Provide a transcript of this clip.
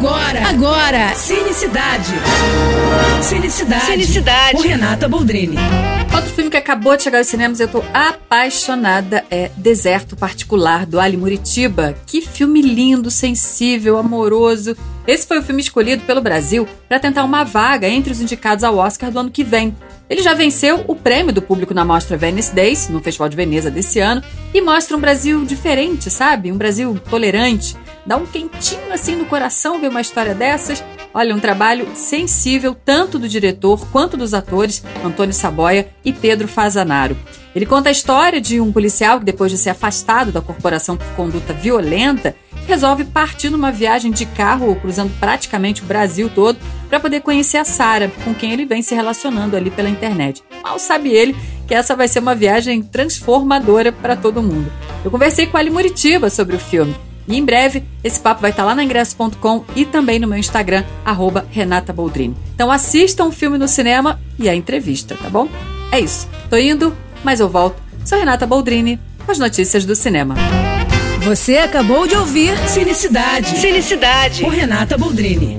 Agora, agora, Cinecidade. Cinecidade. Cinecidade. Com Renata Boldrini. Outro filme que acabou de chegar aos cinemas, eu tô apaixonada, é Deserto Particular, do Ali Muritiba. Que filme lindo, sensível, amoroso. Esse foi o filme escolhido pelo Brasil para tentar uma vaga entre os indicados ao Oscar do ano que vem. Ele já venceu o prêmio do público na mostra Venice Days, no Festival de Veneza desse ano, e mostra um Brasil diferente, sabe? Um Brasil tolerante. Dá um quentinho assim no coração ver uma história dessas. Olha, um trabalho sensível tanto do diretor quanto dos atores Antônio Saboia e Pedro Fazanaro. Ele conta a história de um policial que, depois de ser afastado da corporação por conduta violenta, resolve partir numa viagem de carro, cruzando praticamente o Brasil todo, para poder conhecer a Sara, com quem ele vem se relacionando ali pela internet. Mal sabe ele que essa vai ser uma viagem transformadora para todo mundo. Eu conversei com a Ali Muritiba sobre o filme. E em breve, esse papo vai estar lá na ingresso.com e também no meu Instagram, arroba Renata Boldrini. Então assistam o filme no cinema e a entrevista, tá bom? É isso. Tô indo, mas eu volto. Sou Renata Boldrini com as notícias do cinema. Você acabou de ouvir Cinecidade. Cinecidade. Com Renata Boldrini.